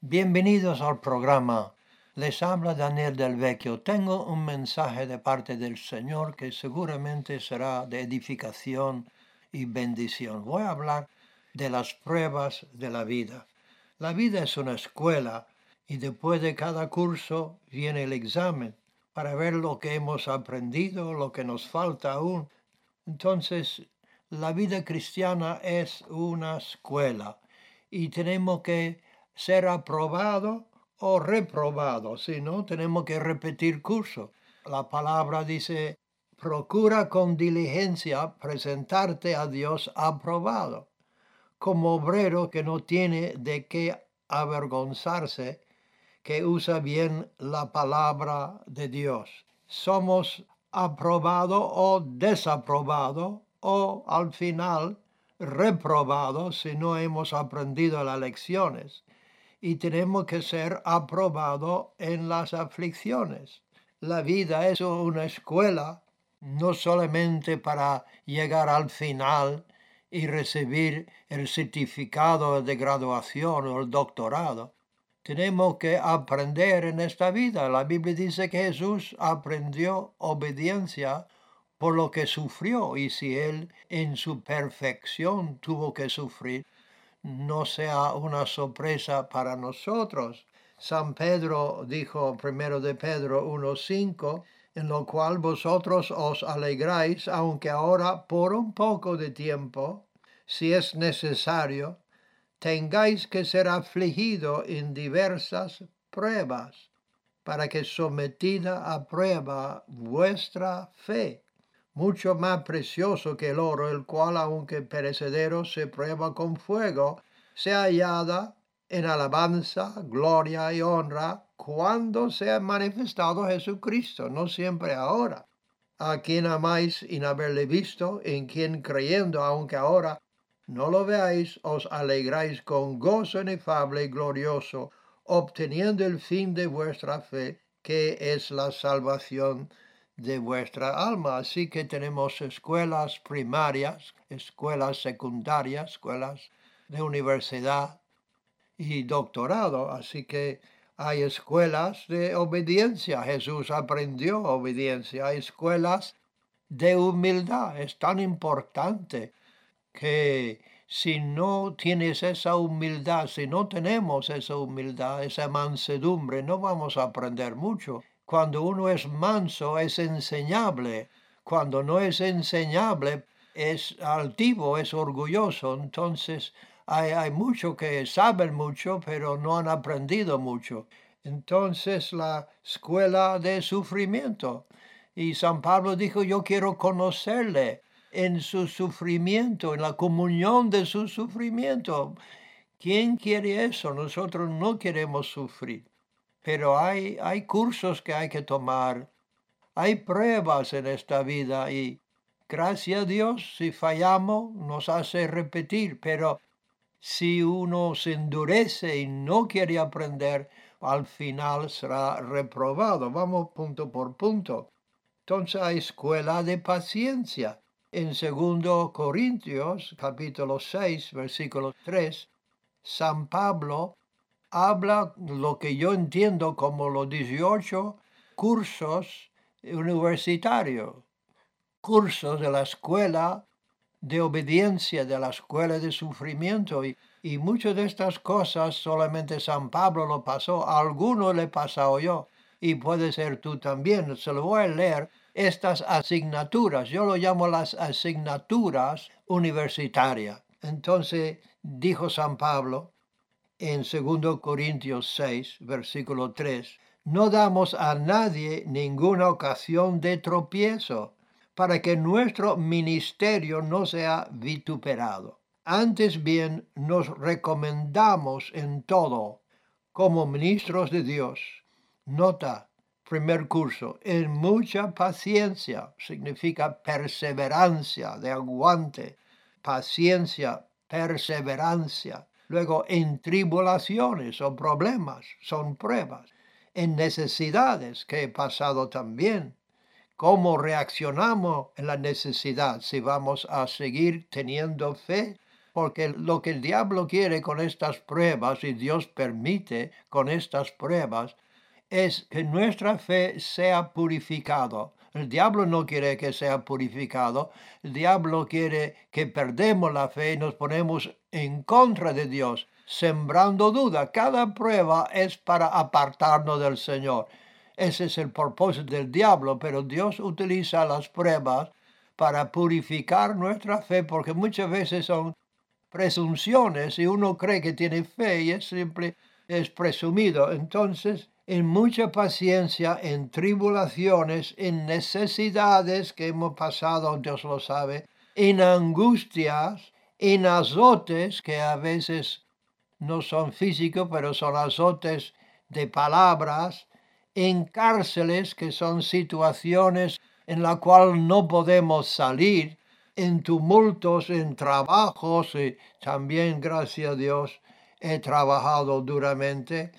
Bienvenidos al programa. Les habla Daniel del Vecchio. Tengo un mensaje de parte del Señor que seguramente será de edificación y bendición. Voy a hablar de las pruebas de la vida. La vida es una escuela y después de cada curso viene el examen para ver lo que hemos aprendido, lo que nos falta aún. Entonces, la vida cristiana es una escuela y tenemos que ser aprobado o reprobado, si no, tenemos que repetir curso. La palabra dice, procura con diligencia presentarte a Dios aprobado, como obrero que no tiene de qué avergonzarse, que usa bien la palabra de Dios. Somos aprobado o desaprobado o al final reprobado si no hemos aprendido las lecciones y tenemos que ser aprobado en las aflicciones. La vida es una escuela no solamente para llegar al final y recibir el certificado de graduación o el doctorado. Tenemos que aprender en esta vida. La Biblia dice que Jesús aprendió obediencia por lo que sufrió y si Él en su perfección tuvo que sufrir, no sea una sorpresa para nosotros. San Pedro dijo primero de Pedro 1.5, en lo cual vosotros os alegráis, aunque ahora por un poco de tiempo, si es necesario, tengáis que ser afligido en diversas pruebas, para que sometida a prueba vuestra fe mucho más precioso que el oro, el cual, aunque perecedero, se prueba con fuego, sea hallada en alabanza, gloria y honra cuando sea manifestado Jesucristo, no siempre ahora. A quien amáis sin haberle visto, en quien creyendo, aunque ahora no lo veáis, os alegráis con gozo inefable y glorioso, obteniendo el fin de vuestra fe, que es la salvación de vuestra alma. Así que tenemos escuelas primarias, escuelas secundarias, escuelas de universidad y doctorado. Así que hay escuelas de obediencia. Jesús aprendió obediencia. Hay escuelas de humildad. Es tan importante que si no tienes esa humildad, si no tenemos esa humildad, esa mansedumbre, no vamos a aprender mucho. Cuando uno es manso es enseñable. Cuando no es enseñable es altivo, es orgulloso. Entonces hay, hay muchos que saben mucho, pero no han aprendido mucho. Entonces la escuela de sufrimiento. Y San Pablo dijo, yo quiero conocerle en su sufrimiento, en la comunión de su sufrimiento. ¿Quién quiere eso? Nosotros no queremos sufrir pero hay, cursos que hay que tomar, hay pruebas en esta vida y gracias a Dios si fallamos nos hace repetir, pero si uno se endurece y no quiere aprender, al final será reprobado. Vamos punto por punto. Entonces hay escuela de paciencia. En 2 Corintios capítulo 6 versículo 3, San Pablo habla lo que yo entiendo como los 18 cursos universitarios, cursos de la escuela de obediencia, de la escuela de sufrimiento. Y, y muchas de estas cosas solamente San Pablo lo pasó, a alguno le he pasado yo, y puede ser tú también. Se lo voy a leer estas asignaturas, yo lo llamo las asignaturas universitarias. Entonces dijo San Pablo, en 2 Corintios 6, versículo 3, no damos a nadie ninguna ocasión de tropiezo para que nuestro ministerio no sea vituperado. Antes bien nos recomendamos en todo como ministros de Dios. Nota, primer curso, en mucha paciencia, significa perseverancia, de aguante, paciencia, perseverancia Luego, en tribulaciones o problemas, son pruebas. En necesidades que he pasado también. ¿Cómo reaccionamos en la necesidad? Si vamos a seguir teniendo fe porque lo que el diablo quiere con estas pruebas, y Dios permite con estas pruebas, es que nuestra fe sea purificada. El diablo no quiere que sea purificado, el diablo quiere que perdemos la fe y nos ponemos en contra de Dios, sembrando duda. Cada prueba es para apartarnos del Señor. Ese es el propósito del diablo, pero Dios utiliza las pruebas para purificar nuestra fe, porque muchas veces son presunciones y uno cree que tiene fe y es simple, es presumido. Entonces, en mucha paciencia, en tribulaciones, en necesidades que hemos pasado, Dios lo sabe, en angustias, en azotes que a veces no son físicos, pero son azotes de palabras, en cárceles que son situaciones en las cuales no podemos salir, en tumultos, en trabajos, y también, gracias a Dios, he trabajado duramente,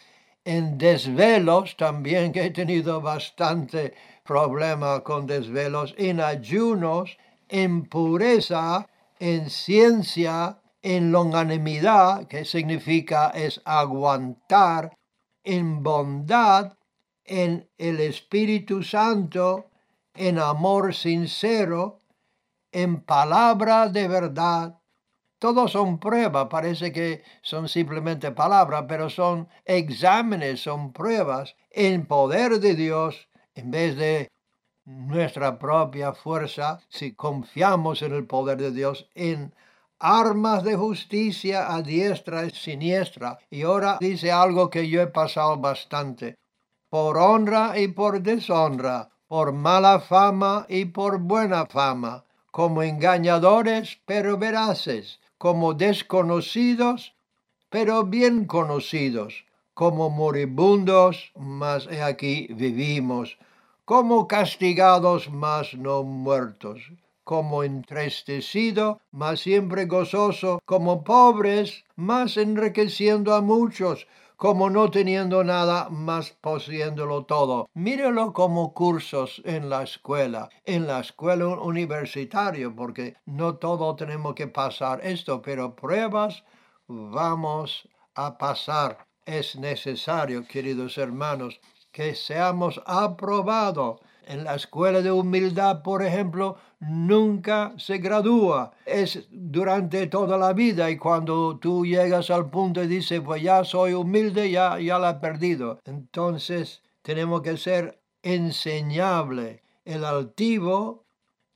en desvelos también, que he tenido bastante problema con desvelos, en ayunos, en pureza, en ciencia, en longanimidad, que significa es aguantar, en bondad, en el Espíritu Santo, en amor sincero, en palabra de verdad, todos son pruebas, parece que son simplemente palabras, pero son exámenes, son pruebas en poder de Dios en vez de nuestra propia fuerza, si confiamos en el poder de Dios, en armas de justicia a diestra y siniestra. Y ahora dice algo que yo he pasado bastante. Por honra y por deshonra, por mala fama y por buena fama, como engañadores pero veraces, como desconocidos, pero bien conocidos, como moribundos, mas he aquí vivimos, como castigados, mas no muertos, como entristecido, mas siempre gozoso, como pobres, mas enriqueciendo a muchos, como no teniendo nada más poseyéndolo todo. Mírelo como cursos en la escuela, en la escuela universitaria, porque no todo tenemos que pasar esto, pero pruebas vamos a pasar. Es necesario, queridos hermanos, que seamos aprobados en la escuela de humildad, por ejemplo, nunca se gradúa. Es durante toda la vida y cuando tú llegas al punto y dices, pues ya soy humilde, ya, ya la he perdido. Entonces tenemos que ser enseñable. El altivo,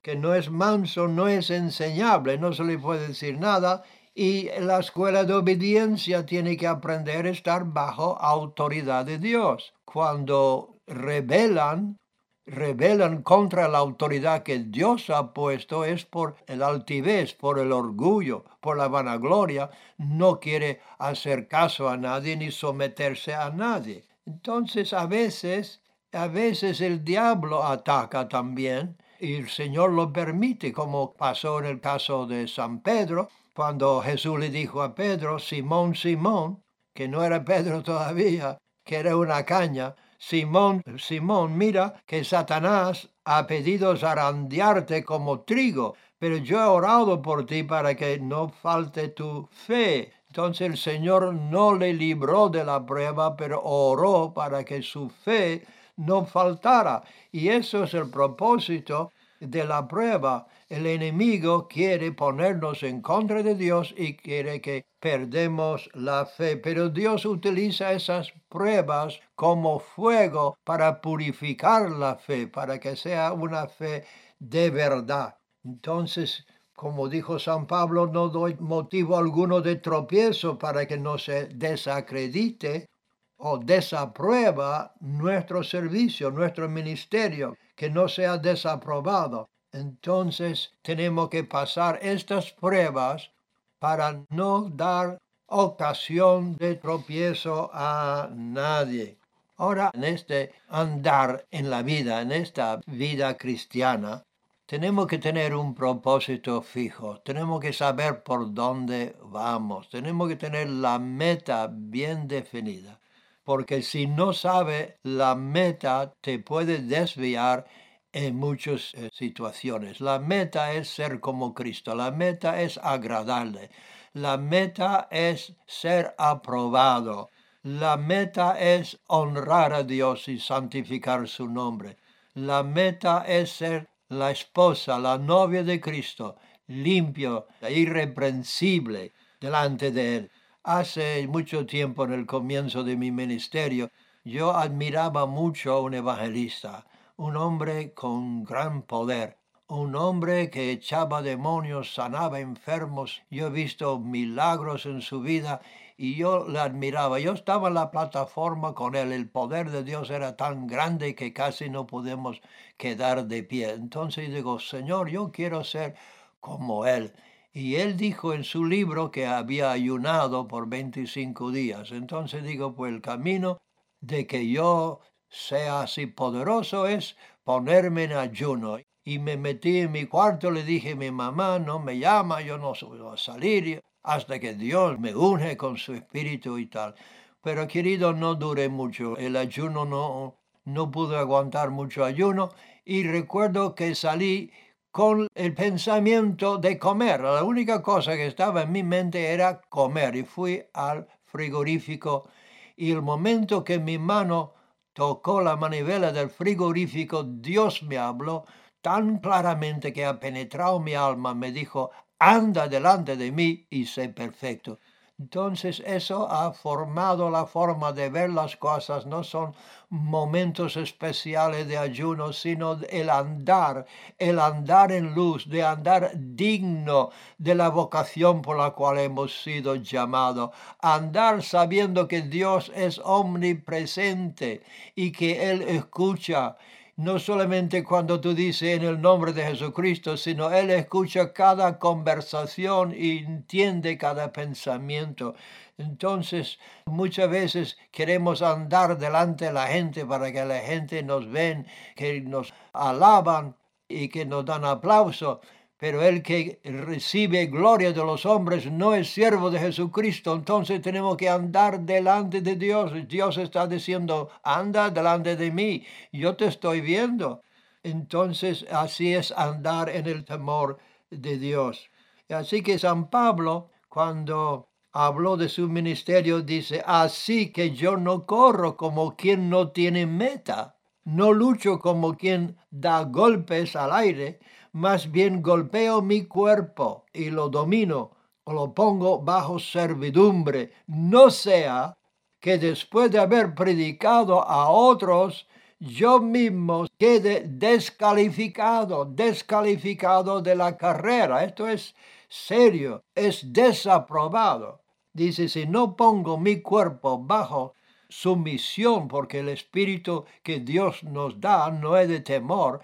que no es manso, no es enseñable, no se le puede decir nada. Y la escuela de obediencia tiene que aprender a estar bajo autoridad de Dios. Cuando revelan rebelan contra la autoridad que Dios ha puesto es por el altivez, por el orgullo, por la vanagloria, no quiere hacer caso a nadie ni someterse a nadie. Entonces a veces, a veces el diablo ataca también y el Señor lo permite, como pasó en el caso de San Pedro, cuando Jesús le dijo a Pedro, Simón, Simón, que no era Pedro todavía, que era una caña, Simón, Simón, mira que Satanás ha pedido zarandearte como trigo, pero yo he orado por ti para que no falte tu fe. Entonces el Señor no le libró de la prueba, pero oró para que su fe no faltara. Y eso es el propósito de la prueba. El enemigo quiere ponernos en contra de Dios y quiere que perdemos la fe, pero Dios utiliza esas pruebas como fuego para purificar la fe, para que sea una fe de verdad. Entonces, como dijo San Pablo, no doy motivo alguno de tropiezo para que no se desacredite o desaprueba nuestro servicio, nuestro ministerio, que no sea desaprobado. Entonces tenemos que pasar estas pruebas para no dar ocasión de tropiezo a nadie. Ahora, en este andar en la vida, en esta vida cristiana, tenemos que tener un propósito fijo, tenemos que saber por dónde vamos, tenemos que tener la meta bien definida, porque si no sabe la meta te puede desviar en muchas eh, situaciones. La meta es ser como Cristo, la meta es agradarle, La meta es ser aprobado. La meta es honrar a Dios y santificar su nombre. La meta es ser la esposa, la novia de Cristo, limpio, irreprensible delante de Él. Hace mucho tiempo, en el comienzo de mi ministerio, yo admiraba mucho a un evangelista, un hombre con gran poder, un hombre que echaba demonios, sanaba enfermos. Yo he visto milagros en su vida y yo le admiraba. Yo estaba en la plataforma con él. El poder de Dios era tan grande que casi no podemos quedar de pie. Entonces digo, Señor, yo quiero ser como él. Y él dijo en su libro que había ayunado por 25 días. Entonces digo, pues el camino de que yo sea así poderoso es ponerme en ayuno. Y me metí en mi cuarto, le dije, mi mamá no me llama, yo no a salir hasta que Dios me une con su espíritu y tal. Pero querido, no duré mucho. El ayuno no, no pude aguantar mucho ayuno y recuerdo que salí con el pensamiento de comer. La única cosa que estaba en mi mente era comer y fui al frigorífico y el momento que mi mano tocó la manivela del frigorífico, Dios me habló tan claramente que ha penetrado mi alma, me dijo, anda delante de mí y sé perfecto. Entonces eso ha formado la forma de ver las cosas, no son momentos especiales de ayuno, sino el andar, el andar en luz, de andar digno de la vocación por la cual hemos sido llamados, andar sabiendo que Dios es omnipresente y que Él escucha no solamente cuando tú dices en el nombre de Jesucristo, sino Él escucha cada conversación y entiende cada pensamiento. Entonces, muchas veces queremos andar delante de la gente para que la gente nos ven, que nos alaban y que nos dan aplauso pero el que recibe gloria de los hombres no es siervo de Jesucristo. Entonces tenemos que andar delante de Dios. Dios está diciendo, anda delante de mí, yo te estoy viendo. Entonces así es andar en el temor de Dios. Así que San Pablo, cuando habló de su ministerio, dice, así que yo no corro como quien no tiene meta, no lucho como quien da golpes al aire, más bien golpeo mi cuerpo y lo domino o lo pongo bajo servidumbre, no sea que después de haber predicado a otros, yo mismo quede descalificado, descalificado de la carrera. Esto es serio, es desaprobado. Dice, si no pongo mi cuerpo bajo sumisión, porque el espíritu que Dios nos da no es de temor,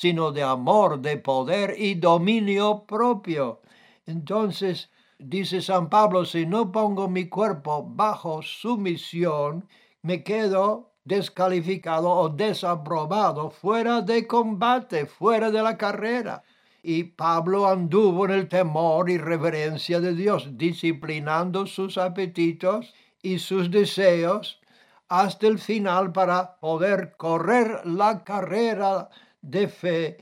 sino de amor, de poder y dominio propio. Entonces, dice San Pablo, si no pongo mi cuerpo bajo sumisión, me quedo descalificado o desaprobado, fuera de combate, fuera de la carrera. Y Pablo anduvo en el temor y reverencia de Dios, disciplinando sus apetitos y sus deseos hasta el final para poder correr la carrera de fe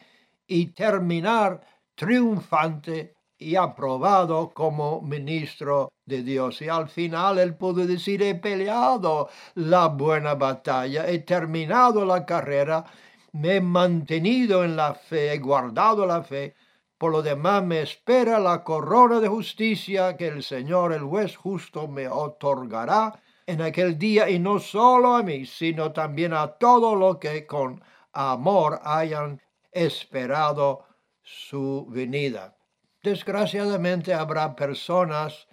y terminar triunfante y aprobado como ministro de Dios. Y al final él pudo decir, he peleado la buena batalla, he terminado la carrera, me he mantenido en la fe, he guardado la fe. Por lo demás me espera la corona de justicia que el Señor, el juez justo, me otorgará en aquel día y no solo a mí, sino también a todo lo que con amor hayan esperado su venida. Desgraciadamente habrá personas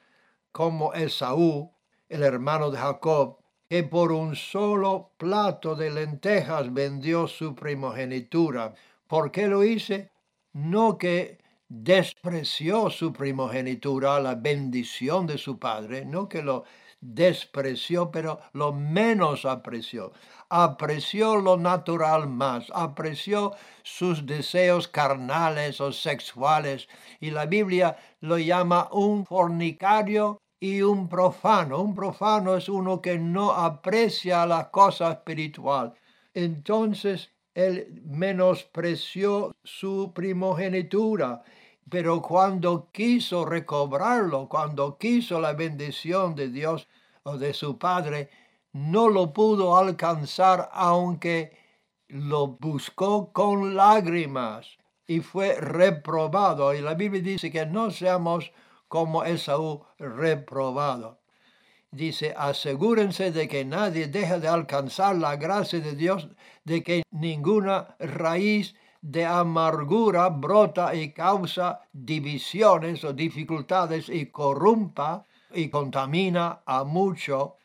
como Esaú, el hermano de Jacob, que por un solo plato de lentejas vendió su primogenitura. ¿Por qué lo hice? No que despreció su primogenitura, la bendición de su padre, no que lo despreció, pero lo menos apreció apreció lo natural más, apreció sus deseos carnales o sexuales, y la Biblia lo llama un fornicario y un profano. Un profano es uno que no aprecia la cosa espiritual. Entonces él menospreció su primogenitura pero cuando quiso recobrarlo, cuando quiso la bendición de Dios o de su Padre, no lo pudo alcanzar aunque lo buscó con lágrimas y fue reprobado. Y la Biblia dice que no seamos como Esaú reprobado. Dice, asegúrense de que nadie deje de alcanzar la gracia de Dios, de que ninguna raíz de amargura brota y causa divisiones o dificultades y corrompa y contamina a mucho,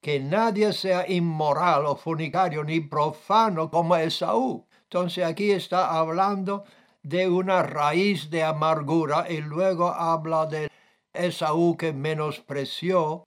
que nadie sea inmoral o fornicario ni profano como Esaú. Entonces aquí está hablando de una raíz de amargura y luego habla de Esaú que menospreció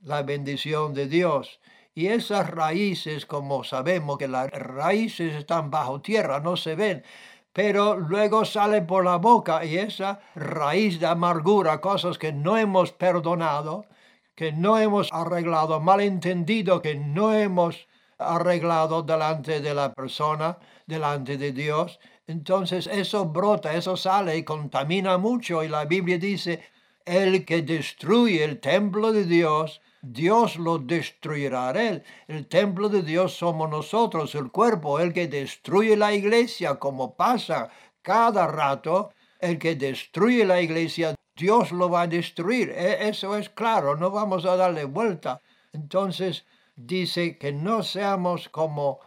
la bendición de Dios. Y esas raíces, como sabemos que las raíces están bajo tierra, no se ven, pero luego sale por la boca y esa raíz de amargura, cosas que no hemos perdonado, que no hemos arreglado, malentendido, que no hemos arreglado delante de la persona, delante de Dios. Entonces eso brota, eso sale y contamina mucho y la Biblia dice, el que destruye el templo de Dios, Dios lo destruirá él. El templo de Dios somos nosotros, el cuerpo, el que destruye la iglesia, como pasa cada rato, el que destruye la iglesia, Dios lo va a destruir. E, eso es claro, no vamos a darle vuelta. Entonces dice que no seamos como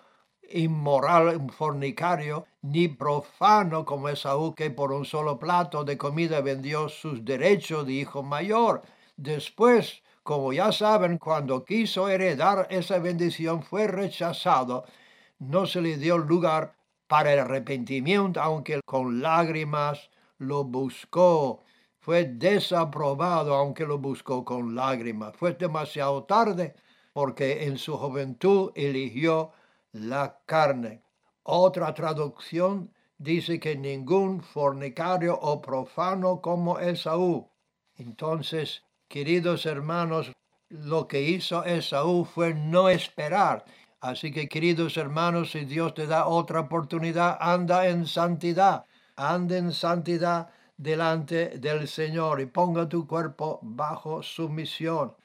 inmoral, un fornicario, ni profano como Esaú, que por un solo plato de comida vendió sus derechos de hijo mayor. Después como ya saben, cuando quiso heredar esa bendición fue rechazado, no se le dio lugar para el arrepentimiento, aunque con lágrimas lo buscó. Fue desaprobado, aunque lo buscó con lágrimas. Fue demasiado tarde, porque en su juventud eligió la carne. Otra traducción dice que ningún fornicario o profano como Esaú. Entonces, Queridos hermanos, lo que hizo Esaú fue no esperar. Así que, queridos hermanos, si Dios te da otra oportunidad, anda en santidad, anda en santidad delante del Señor y ponga tu cuerpo bajo sumisión.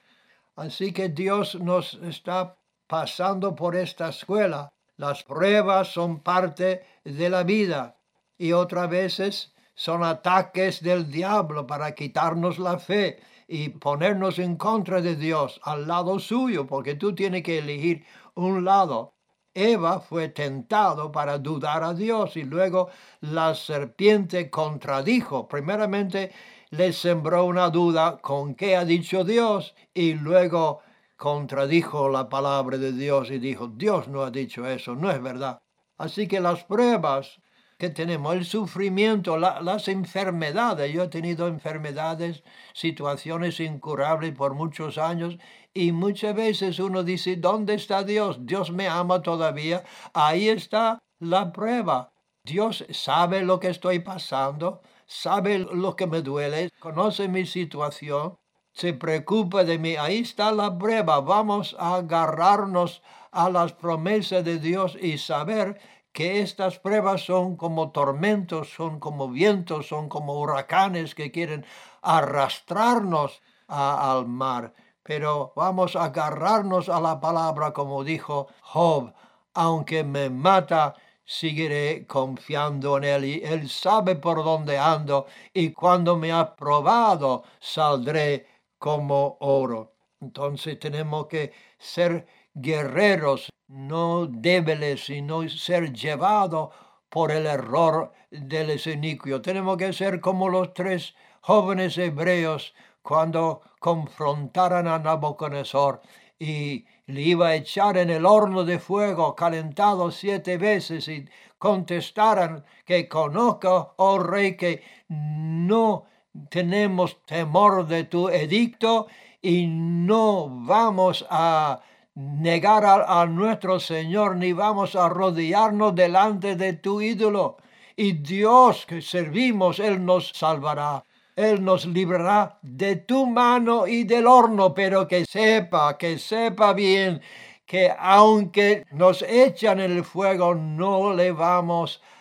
Así que Dios nos está pasando por esta escuela. Las pruebas son parte de la vida y otras veces son ataques del diablo para quitarnos la fe y ponernos en contra de Dios al lado suyo, porque tú tienes que elegir un lado. Eva fue tentado para dudar a Dios y luego la serpiente contradijo. Primeramente le sembró una duda con qué ha dicho Dios y luego contradijo la palabra de Dios y dijo, Dios no ha dicho eso, no es verdad. Así que las pruebas que tenemos, el sufrimiento, las enfermedades. Yo he tenido enfermedades, situaciones incurables por muchos años y muchas veces uno dice, ¿dónde está Dios? Dios me ama todavía. Ahí está la prueba. Dios sabe lo que estoy pasando, sabe lo que me duele, conoce mi situación, se preocupa de mí. Ahí está la prueba. Vamos a agarrarnos a las promesas de Dios y saber que estas pruebas son como tormentos, son como vientos, son como huracanes que quieren arrastrarnos al mar. Pero vamos a agarrarnos a la palabra como dijo Job, aunque me mata, seguiré confiando en él y él sabe por dónde ando y cuando me ha probado saldré como oro. Entonces tenemos que ser guerreros, no débiles, sino ser llevados por el error del iniquio. Tenemos que ser como los tres jóvenes hebreos cuando confrontaran a Nabucodonosor y le iba a echar en el horno de fuego calentado siete veces y contestaran que conozco, oh rey, que no tenemos temor de tu edicto y no vamos a negar a, nuestro Señor, ni vamos a rodearnos delante de tu ídolo. Y Dios que servimos, Él nos salvará. Él nos librará de tu mano y del horno, pero que sepa, que sepa bien que aunque nos echan en el fuego, no le vamos a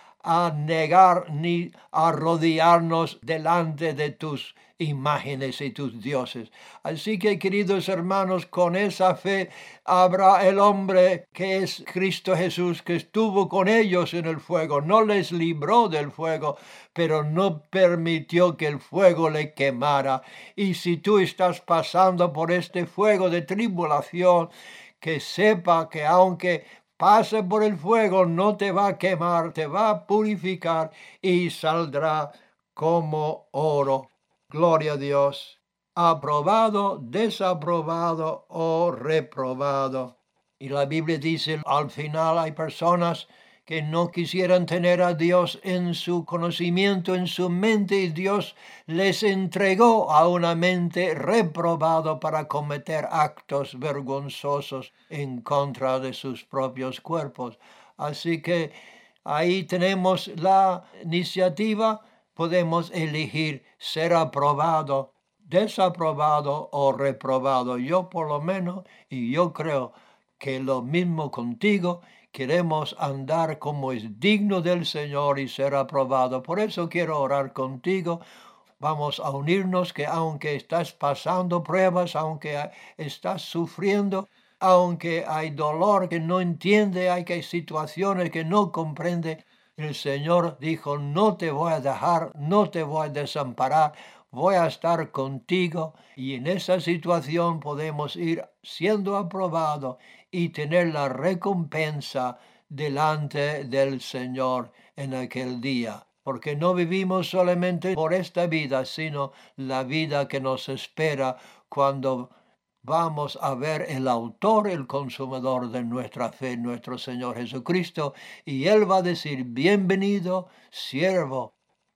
negar ni arrodillarnos delante de tus imágenes y tus dioses. Así que, queridos hermanos, con esa fe habrá el hombre que es Cristo Jesús, que estuvo con ellos en el fuego, no les libró del fuego, pero no permitió que el fuego le quemara. Y si tú estás pasando por este fuego de tribulación, que sepa que aunque pase por el fuego, no te va a quemar, te va a purificar y saldrá como oro. Gloria a Dios. Aprobado, desaprobado o reprobado. Y la Biblia dice, al final hay personas que no quisieran tener a Dios en su conocimiento, en su mente, y Dios les entregó a una mente reprobado para cometer actos vergonzosos en contra de sus propios cuerpos. Así que ahí tenemos la iniciativa podemos elegir ser aprobado, desaprobado o reprobado. Yo por lo menos, y yo creo que lo mismo contigo, queremos andar como es digno del Señor y ser aprobado. Por eso quiero orar contigo. Vamos a unirnos que aunque estás pasando pruebas, aunque estás sufriendo, aunque hay dolor que no entiende, hay que situaciones que no comprende, el Señor dijo, no te voy a dejar, no te voy a desamparar, voy a estar contigo y en esa situación podemos ir siendo aprobados y tener la recompensa delante del Señor en aquel día. Porque no vivimos solamente por esta vida, sino la vida que nos espera cuando vamos a ver el autor, el consumador de nuestra fe, nuestro Señor Jesucristo, y Él va a decir, bienvenido, siervo,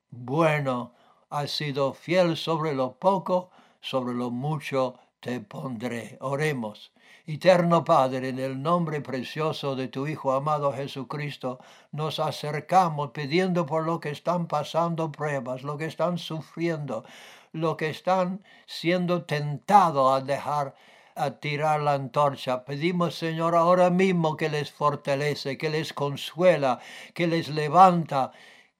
bueno, has sido fiel sobre lo poco, sobre lo mucho te pondré. Oremos. Eterno Padre, en el nombre precioso de tu Hijo amado Jesucristo, nos acercamos pidiendo por lo que están pasando pruebas, lo que están sufriendo, lo que están siendo tentados a dejar a tirar la antorcha. Pedimos, Señor, ahora mismo que les fortalece, que les consuela, que les levanta,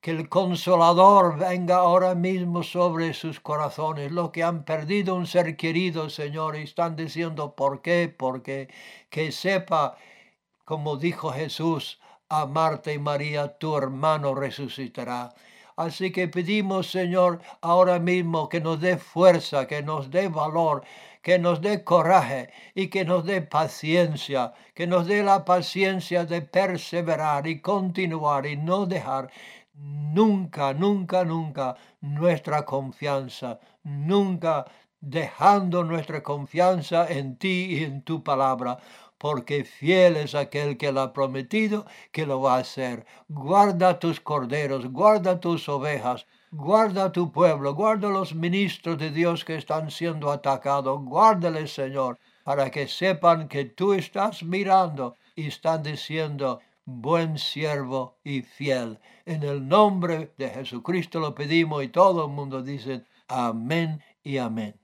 que el consolador venga ahora mismo sobre sus corazones, los que han perdido un ser querido, Señor, y están diciendo, ¿por qué? Porque que sepa, como dijo Jesús a Marta y María, tu hermano resucitará. Así que pedimos, Señor, ahora mismo que nos dé fuerza, que nos dé valor, que nos dé coraje y que nos dé paciencia, que nos dé la paciencia de perseverar y continuar y no dejar nunca, nunca, nunca nuestra confianza, nunca dejando nuestra confianza en ti y en tu palabra, porque fiel es aquel que lo ha prometido que lo va a hacer. Guarda tus corderos, guarda tus ovejas, guarda tu pueblo, guarda los ministros de Dios que están siendo atacados, guárdales, Señor, para que sepan que tú estás mirando y están diciendo, buen siervo y fiel. En el nombre de Jesucristo lo pedimos y todo el mundo dice, amén y amén.